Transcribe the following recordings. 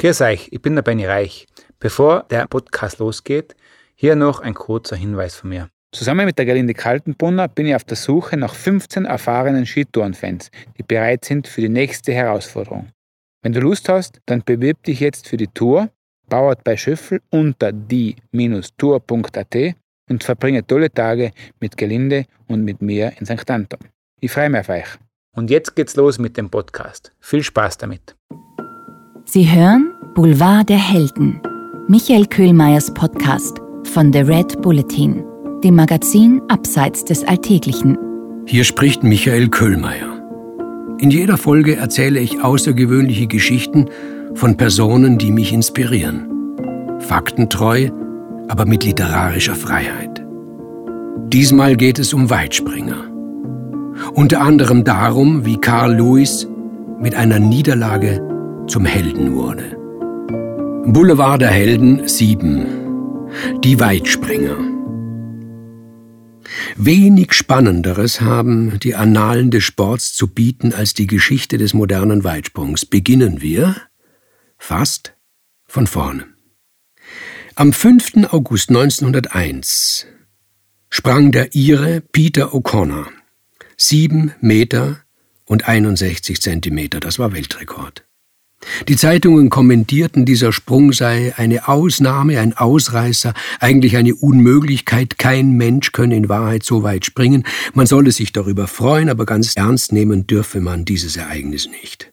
Grüß euch, ich bin der Benny Reich. Bevor der Podcast losgeht, hier noch ein kurzer Hinweis von mir. Zusammen mit der Gerlinde Kaltenbrunner bin ich auf der Suche nach 15 erfahrenen Skitourenfans, die bereit sind für die nächste Herausforderung. Wenn du Lust hast, dann bewirb dich jetzt für die Tour, bauert bei Schöffel unter die-tour.at und verbringe tolle Tage mit Gerlinde und mit mir in St. Anton. Ich freue mich auf euch. Und jetzt geht's los mit dem Podcast. Viel Spaß damit. Sie hören Boulevard der Helden, Michael Köhlmeiers Podcast von The Red Bulletin, dem Magazin Abseits des Alltäglichen. Hier spricht Michael Köhlmeier. In jeder Folge erzähle ich außergewöhnliche Geschichten von Personen, die mich inspirieren. Faktentreu, aber mit literarischer Freiheit. Diesmal geht es um Weitspringer. Unter anderem darum, wie Carl Lewis mit einer Niederlage zum Helden wurde. Boulevard der Helden 7. Die Weitspringer. Wenig Spannenderes haben die Annalen des Sports zu bieten als die Geschichte des modernen Weitsprungs. Beginnen wir fast von vorne. Am 5. August 1901 sprang der Ire Peter O'Connor sieben Meter und 61 Zentimeter. Das war Weltrekord. Die Zeitungen kommentierten, dieser Sprung sei eine Ausnahme, ein Ausreißer, eigentlich eine Unmöglichkeit. Kein Mensch könne in Wahrheit so weit springen. Man solle sich darüber freuen, aber ganz ernst nehmen dürfe man dieses Ereignis nicht.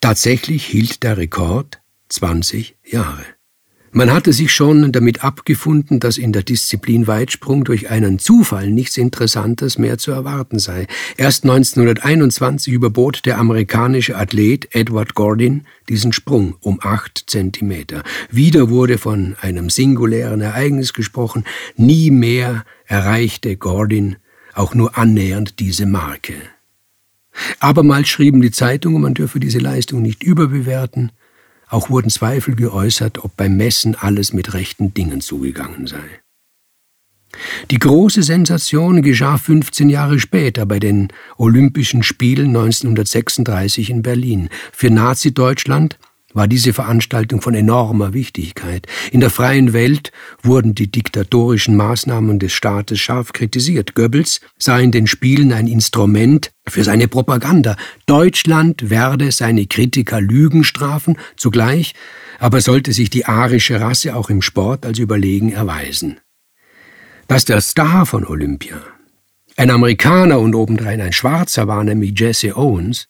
Tatsächlich hielt der Rekord 20 Jahre. Man hatte sich schon damit abgefunden, dass in der Disziplin Weitsprung durch einen Zufall nichts Interessantes mehr zu erwarten sei. Erst 1921 überbot der amerikanische Athlet Edward Gordon diesen Sprung um acht Zentimeter. Wieder wurde von einem singulären Ereignis gesprochen. Nie mehr erreichte Gordon auch nur annähernd diese Marke. Abermals schrieben die Zeitungen, man dürfe diese Leistung nicht überbewerten. Auch wurden Zweifel geäußert, ob beim Messen alles mit rechten Dingen zugegangen sei. Die große Sensation geschah 15 Jahre später bei den Olympischen Spielen 1936 in Berlin. Für Nazi-Deutschland war diese Veranstaltung von enormer Wichtigkeit. In der freien Welt wurden die diktatorischen Maßnahmen des Staates scharf kritisiert. Goebbels sah in den Spielen ein Instrument für seine Propaganda. Deutschland werde seine Kritiker Lügen strafen, zugleich aber sollte sich die arische Rasse auch im Sport als überlegen erweisen. Dass der Star von Olympia ein Amerikaner und obendrein ein Schwarzer war, nämlich Jesse Owens,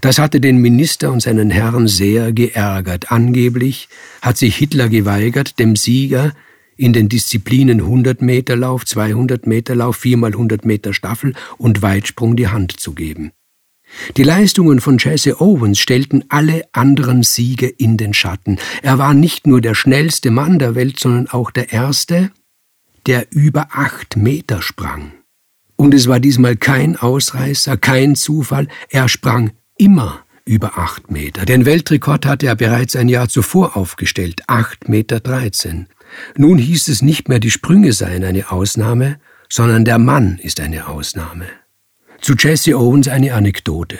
das hatte den Minister und seinen Herrn sehr geärgert. Angeblich hat sich Hitler geweigert, dem Sieger in den Disziplinen 100 Meter Lauf, 200 Meter Lauf, 4 mal 100 Meter Staffel und Weitsprung die Hand zu geben. Die Leistungen von Jesse Owens stellten alle anderen Siege in den Schatten. Er war nicht nur der schnellste Mann der Welt, sondern auch der erste, der über acht Meter sprang. Und es war diesmal kein Ausreißer, kein Zufall, er sprang immer über acht Meter. Den Weltrekord hatte er bereits ein Jahr zuvor aufgestellt, acht Meter. dreizehn. Nun hieß es nicht mehr, die Sprünge seien eine Ausnahme, sondern der Mann ist eine Ausnahme. Zu Jesse Owens eine Anekdote.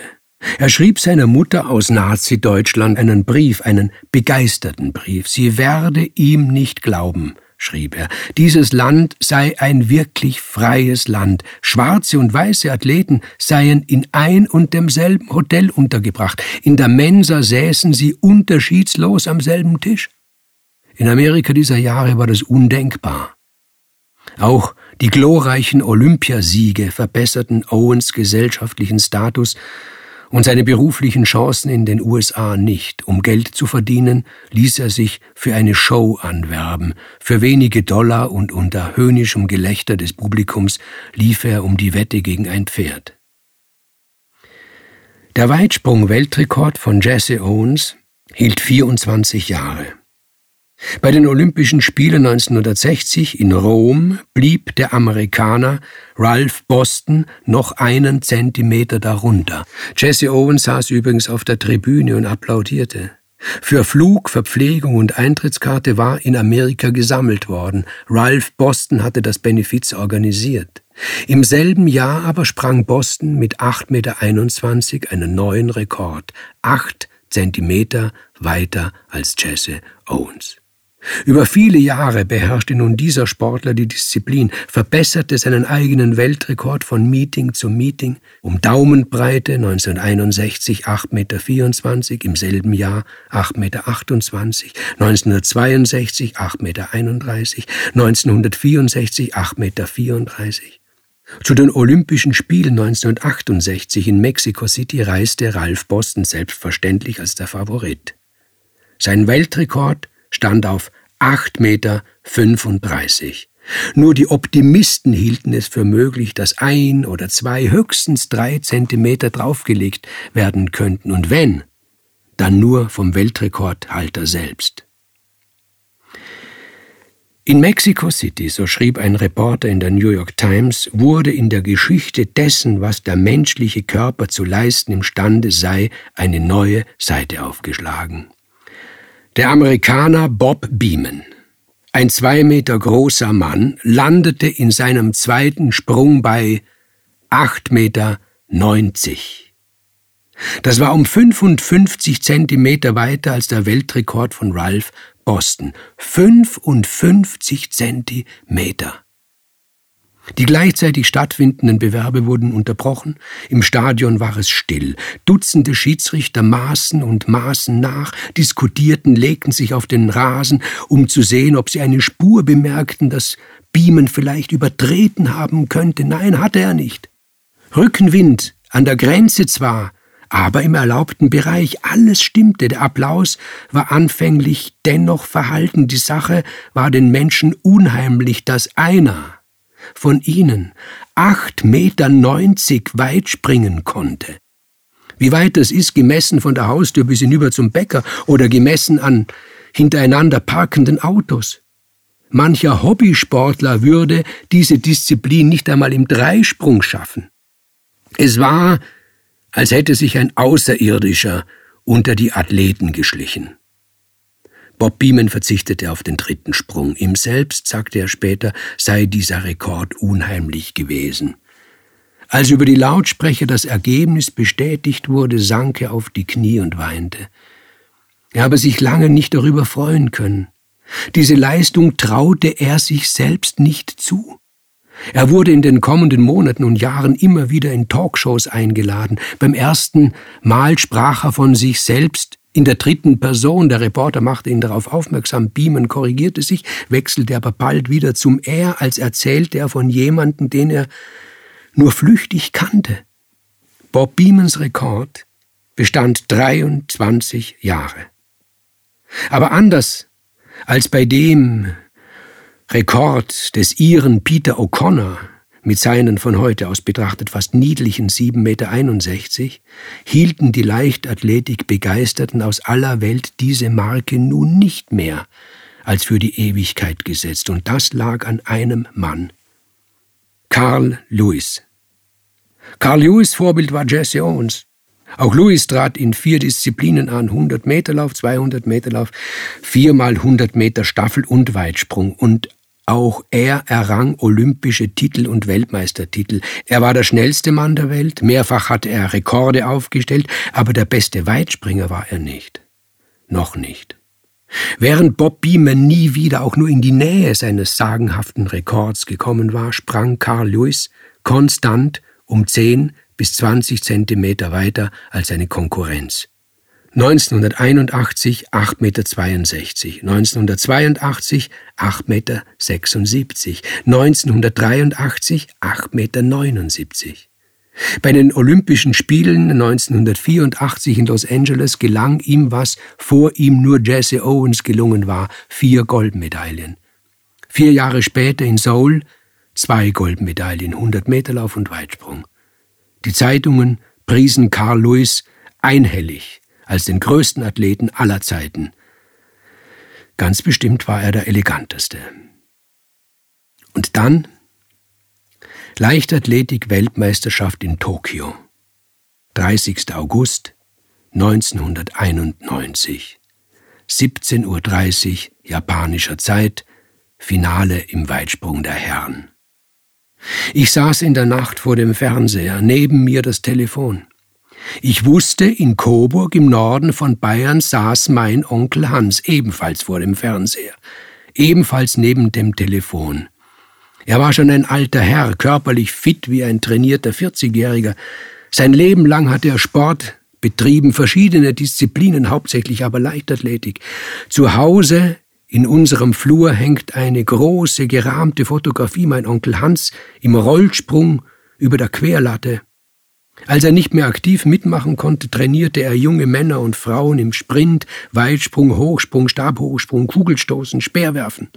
Er schrieb seiner Mutter aus Nazi-Deutschland einen Brief, einen begeisterten Brief. Sie werde ihm nicht glauben, schrieb er, dieses Land sei ein wirklich freies Land. Schwarze und weiße Athleten seien in ein und demselben Hotel untergebracht. In der Mensa säßen sie unterschiedslos am selben Tisch. In Amerika dieser Jahre war das undenkbar. Auch die glorreichen Olympiasiege verbesserten Owens gesellschaftlichen Status und seine beruflichen Chancen in den USA nicht. Um Geld zu verdienen, ließ er sich für eine Show anwerben. Für wenige Dollar und unter höhnischem Gelächter des Publikums lief er um die Wette gegen ein Pferd. Der Weitsprung-Weltrekord von Jesse Owens hielt 24 Jahre. Bei den Olympischen Spielen 1960 in Rom blieb der Amerikaner Ralph Boston noch einen Zentimeter darunter. Jesse Owens saß übrigens auf der Tribüne und applaudierte. Für Flug, Verpflegung und Eintrittskarte war in Amerika gesammelt worden. Ralph Boston hatte das Benefiz organisiert. Im selben Jahr aber sprang Boston mit 8,21 Meter einen neuen Rekord. Acht Zentimeter weiter als Jesse Owens. Über viele Jahre beherrschte nun dieser Sportler die Disziplin, verbesserte seinen eigenen Weltrekord von Meeting zu Meeting um Daumenbreite 1961 8,24 Meter, im selben Jahr 8,28 Meter, 1962 8,31 Meter, 1964 8,34 Meter. Zu den Olympischen Spielen 1968 in Mexico City reiste Ralph Boston selbstverständlich als der Favorit. Sein Weltrekord stand auf 8,35 Meter. Nur die Optimisten hielten es für möglich, dass ein oder zwei, höchstens drei Zentimeter draufgelegt werden könnten, und wenn, dann nur vom Weltrekordhalter selbst. In Mexico City, so schrieb ein Reporter in der New York Times, wurde in der Geschichte dessen, was der menschliche Körper zu leisten imstande sei, eine neue Seite aufgeschlagen. Der Amerikaner Bob Beeman, ein zwei Meter großer Mann, landete in seinem zweiten Sprung bei acht Meter neunzig. Das war um 55 Zentimeter weiter als der Weltrekord von Ralph Boston. 55 Zentimeter. Die gleichzeitig stattfindenden Bewerbe wurden unterbrochen, im Stadion war es still. Dutzende Schiedsrichter maßen und maßen nach, diskutierten, legten sich auf den Rasen, um zu sehen, ob sie eine Spur bemerkten, dass Beamen vielleicht übertreten haben könnte. Nein, hatte er nicht. Rückenwind, an der Grenze zwar, aber im erlaubten Bereich. Alles stimmte, der Applaus war anfänglich dennoch verhalten. Die Sache war den Menschen unheimlich, dass einer, von ihnen acht Meter neunzig weit springen konnte. Wie weit das ist, gemessen von der Haustür bis hinüber zum Bäcker oder gemessen an hintereinander parkenden Autos. Mancher Hobbysportler würde diese Disziplin nicht einmal im Dreisprung schaffen. Es war, als hätte sich ein Außerirdischer unter die Athleten geschlichen. Bob Beeman verzichtete auf den dritten Sprung. Ihm selbst, sagte er später, sei dieser Rekord unheimlich gewesen. Als über die Lautsprecher das Ergebnis bestätigt wurde, sank er auf die Knie und weinte. Er habe sich lange nicht darüber freuen können. Diese Leistung traute er sich selbst nicht zu. Er wurde in den kommenden Monaten und Jahren immer wieder in Talkshows eingeladen. Beim ersten Mal sprach er von sich selbst in der dritten Person, der Reporter machte ihn darauf aufmerksam, Beeman korrigierte sich, wechselte aber bald wieder zum Er, als erzählte er von jemandem, den er nur flüchtig kannte. Bob Beemans Rekord bestand 23 Jahre. Aber anders als bei dem Rekord des Iren Peter O'Connor, mit seinen von heute aus betrachtet fast niedlichen 7,61 Meter hielten die Leichtathletik-Begeisterten aus aller Welt diese Marke nun nicht mehr als für die Ewigkeit gesetzt, und das lag an einem Mann. Carl Lewis. Carl Lewis Vorbild war Jesse Owens. Auch Lewis trat in vier Disziplinen an, 100 Meter Lauf, 200 Meter Lauf, viermal 100 Meter Staffel und Weitsprung. Und auch er errang olympische Titel und Weltmeistertitel. Er war der schnellste Mann der Welt, mehrfach hatte er Rekorde aufgestellt, aber der beste Weitspringer war er nicht. Noch nicht. Während Bob Beeman nie wieder auch nur in die Nähe seines sagenhaften Rekords gekommen war, sprang Carl Lewis konstant um 10 bis 20 Zentimeter weiter als seine Konkurrenz. 1981 8,62 Meter, 1982 8,76 Meter, 1983 8,79 Meter. Bei den Olympischen Spielen 1984 in Los Angeles gelang ihm, was vor ihm nur Jesse Owens gelungen war, vier Goldmedaillen. Vier Jahre später in Seoul zwei Goldmedaillen, 100 Meter Lauf und Weitsprung. Die Zeitungen priesen Carl Lewis einhellig als den größten Athleten aller Zeiten. Ganz bestimmt war er der eleganteste. Und dann Leichtathletik-Weltmeisterschaft in Tokio. 30. August 1991. 17.30 Uhr japanischer Zeit, Finale im Weitsprung der Herren. Ich saß in der Nacht vor dem Fernseher, neben mir das Telefon. Ich wusste, in Coburg im Norden von Bayern saß mein Onkel Hans ebenfalls vor dem Fernseher, ebenfalls neben dem Telefon. Er war schon ein alter Herr, körperlich fit wie ein trainierter 40-Jähriger. Sein Leben lang hatte er Sport betrieben, verschiedene Disziplinen, hauptsächlich aber Leichtathletik. Zu Hause in unserem Flur hängt eine große, gerahmte Fotografie, mein Onkel Hans im Rollsprung über der Querlatte. Als er nicht mehr aktiv mitmachen konnte, trainierte er junge Männer und Frauen im Sprint, Weitsprung, Hochsprung, Stabhochsprung, Kugelstoßen, Speerwerfen.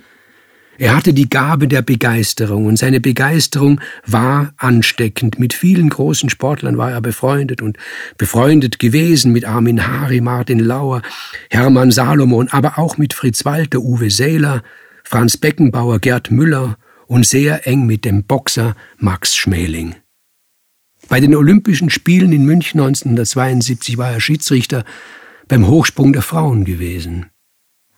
Er hatte die Gabe der Begeisterung und seine Begeisterung war ansteckend. Mit vielen großen Sportlern war er befreundet und befreundet gewesen mit Armin Hari, Martin Lauer, Hermann Salomon, aber auch mit Fritz Walter, Uwe Seeler, Franz Beckenbauer, Gerd Müller und sehr eng mit dem Boxer Max Schmeling. Bei den Olympischen Spielen in München 1972 war er Schiedsrichter beim Hochsprung der Frauen gewesen.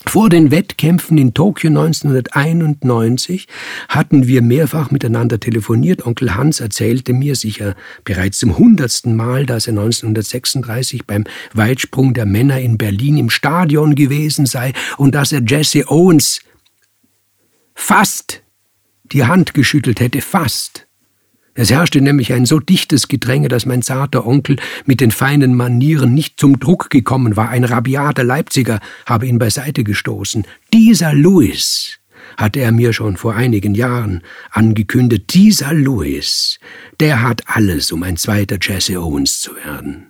Vor den Wettkämpfen in Tokio 1991 hatten wir mehrfach miteinander telefoniert. Onkel Hans erzählte mir sicher bereits zum hundertsten Mal, dass er 1936 beim Weitsprung der Männer in Berlin im Stadion gewesen sei und dass er Jesse Owens fast die Hand geschüttelt hätte, fast. Es herrschte nämlich ein so dichtes Gedränge, dass mein zarter Onkel mit den feinen Manieren nicht zum Druck gekommen war. Ein rabiater Leipziger habe ihn beiseite gestoßen. Dieser Louis, hatte er mir schon vor einigen Jahren angekündigt, dieser Louis, der hat alles, um ein zweiter Jesse Owens zu werden.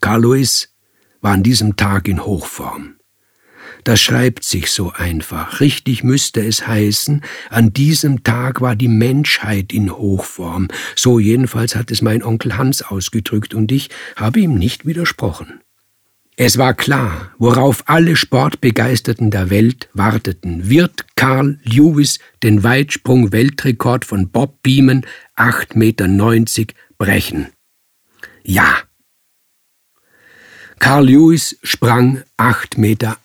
Carl Louis war an diesem Tag in Hochform. Das schreibt sich so einfach. Richtig müsste es heißen, an diesem Tag war die Menschheit in Hochform. So jedenfalls hat es mein Onkel Hans ausgedrückt, und ich habe ihm nicht widersprochen. Es war klar, worauf alle Sportbegeisterten der Welt warteten. Wird Carl Lewis den Weitsprung-Weltrekord von Bob Beeman 8,90 Meter brechen? Ja, Carl Lewis sprang 8,91 Meter.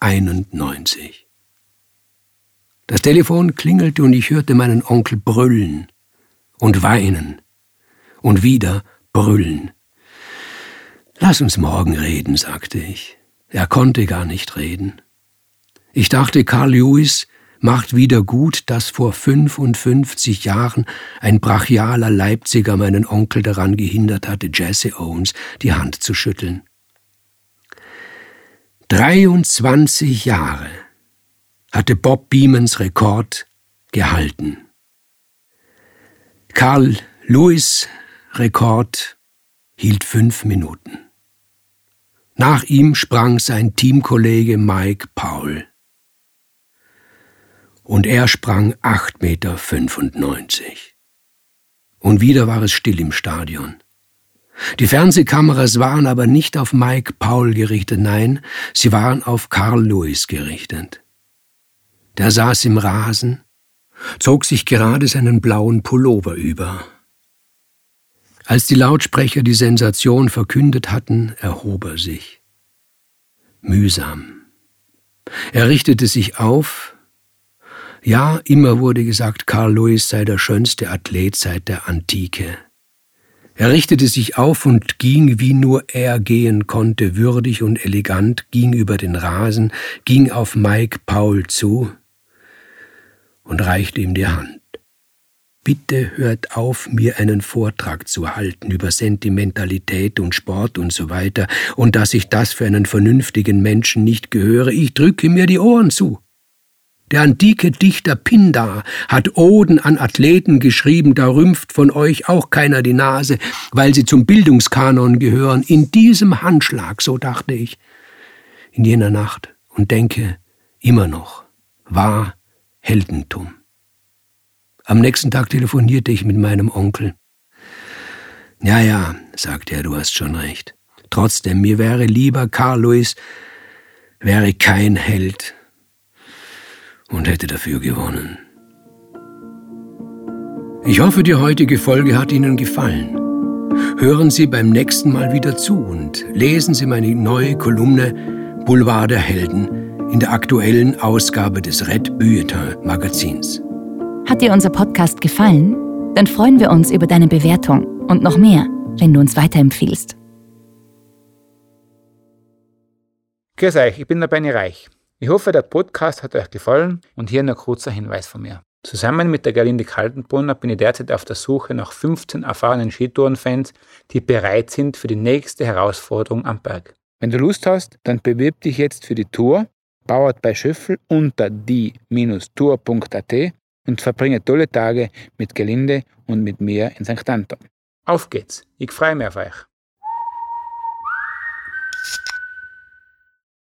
Das Telefon klingelte und ich hörte meinen Onkel brüllen und weinen und wieder brüllen. Lass uns morgen reden, sagte ich. Er konnte gar nicht reden. Ich dachte, Carl Lewis macht wieder gut, dass vor 55 Jahren ein brachialer Leipziger meinen Onkel daran gehindert hatte, Jesse Owens die Hand zu schütteln. 23 Jahre hatte Bob Beamons Rekord gehalten. Carl Lewis Rekord hielt fünf Minuten. Nach ihm sprang sein Teamkollege Mike Paul. Und er sprang 8,95 Meter. Und wieder war es still im Stadion. Die Fernsehkameras waren aber nicht auf Mike Paul gerichtet, nein, sie waren auf Carl Lewis gerichtet. Der saß im Rasen, zog sich gerade seinen blauen Pullover über. Als die Lautsprecher die Sensation verkündet hatten, erhob er sich. Mühsam. Er richtete sich auf. Ja, immer wurde gesagt, Carl Lewis sei der schönste Athlet seit der Antike. Er richtete sich auf und ging, wie nur er gehen konnte, würdig und elegant, ging über den Rasen, ging auf Mike Paul zu und reichte ihm die Hand. Bitte hört auf, mir einen Vortrag zu halten über Sentimentalität und Sport und so weiter, und dass ich das für einen vernünftigen Menschen nicht gehöre. Ich drücke mir die Ohren zu. Der antike Dichter Pindar hat Oden an Athleten geschrieben, da rümpft von euch auch keiner die Nase, weil sie zum Bildungskanon gehören. In diesem Handschlag, so dachte ich, in jener Nacht und denke immer noch, war Heldentum. Am nächsten Tag telefonierte ich mit meinem Onkel. Ja, ja, sagte er, du hast schon recht. Trotzdem, mir wäre lieber, Carl Louis wäre kein Held, und hätte dafür gewonnen. Ich hoffe, die heutige Folge hat Ihnen gefallen. Hören Sie beim nächsten Mal wieder zu und lesen Sie meine neue Kolumne Boulevard der Helden in der aktuellen Ausgabe des Red Bulletin Magazins. Hat dir unser Podcast gefallen? Dann freuen wir uns über deine Bewertung und noch mehr, wenn du uns weiterempfiehlst. Grüß euch, ich bin der Benny Reich. Ich hoffe, der Podcast hat euch gefallen und hier noch kurzer Hinweis von mir. Zusammen mit der Gerlinde Kaltenbrunner bin ich derzeit auf der Suche nach 15 erfahrenen Skitourenfans, die bereit sind für die nächste Herausforderung am Berg. Wenn du Lust hast, dann bewirb dich jetzt für die Tour, bauert bei Schöffel unter die-tour.at und verbringe tolle Tage mit Gelinde und mit mir in St. Anton. Auf geht's, ich freue mich auf euch.